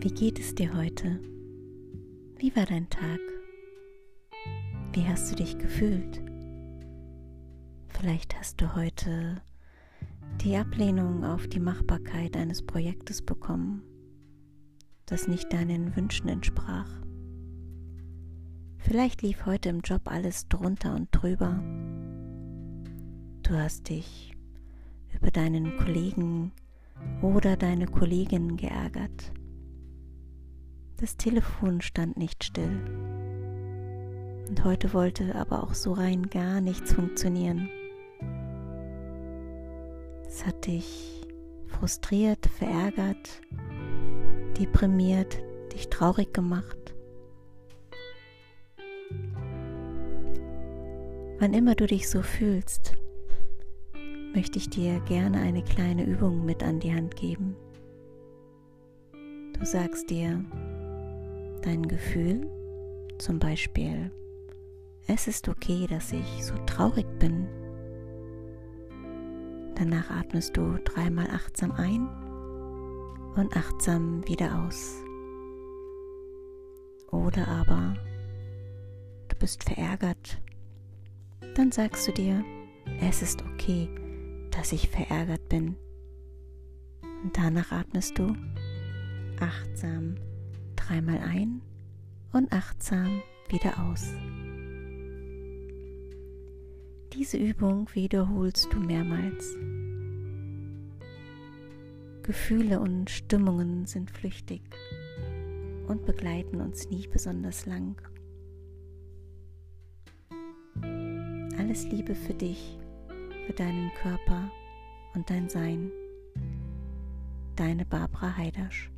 Wie geht es dir heute? Wie war dein Tag? Wie hast du dich gefühlt? Vielleicht hast du heute die Ablehnung auf die Machbarkeit eines Projektes bekommen, das nicht deinen Wünschen entsprach. Vielleicht lief heute im Job alles drunter und drüber. Du hast dich über deinen Kollegen oder deine Kollegin geärgert. Das Telefon stand nicht still. Und heute wollte aber auch so rein gar nichts funktionieren. Es hat dich frustriert, verärgert, deprimiert, dich traurig gemacht. Wann immer du dich so fühlst, möchte ich dir gerne eine kleine Übung mit an die Hand geben. Du sagst dir dein Gefühl, zum Beispiel, es ist okay, dass ich so traurig bin. Danach atmest du dreimal achtsam ein und achtsam wieder aus. Oder aber du bist verärgert, dann sagst du dir, es ist okay, dass ich verärgert bin. Und danach atmest du achtsam dreimal ein und achtsam wieder aus. Diese Übung wiederholst du mehrmals. Gefühle und Stimmungen sind flüchtig und begleiten uns nie besonders lang. Alles Liebe für dich für deinen Körper und dein Sein. Deine Barbara Heidasch.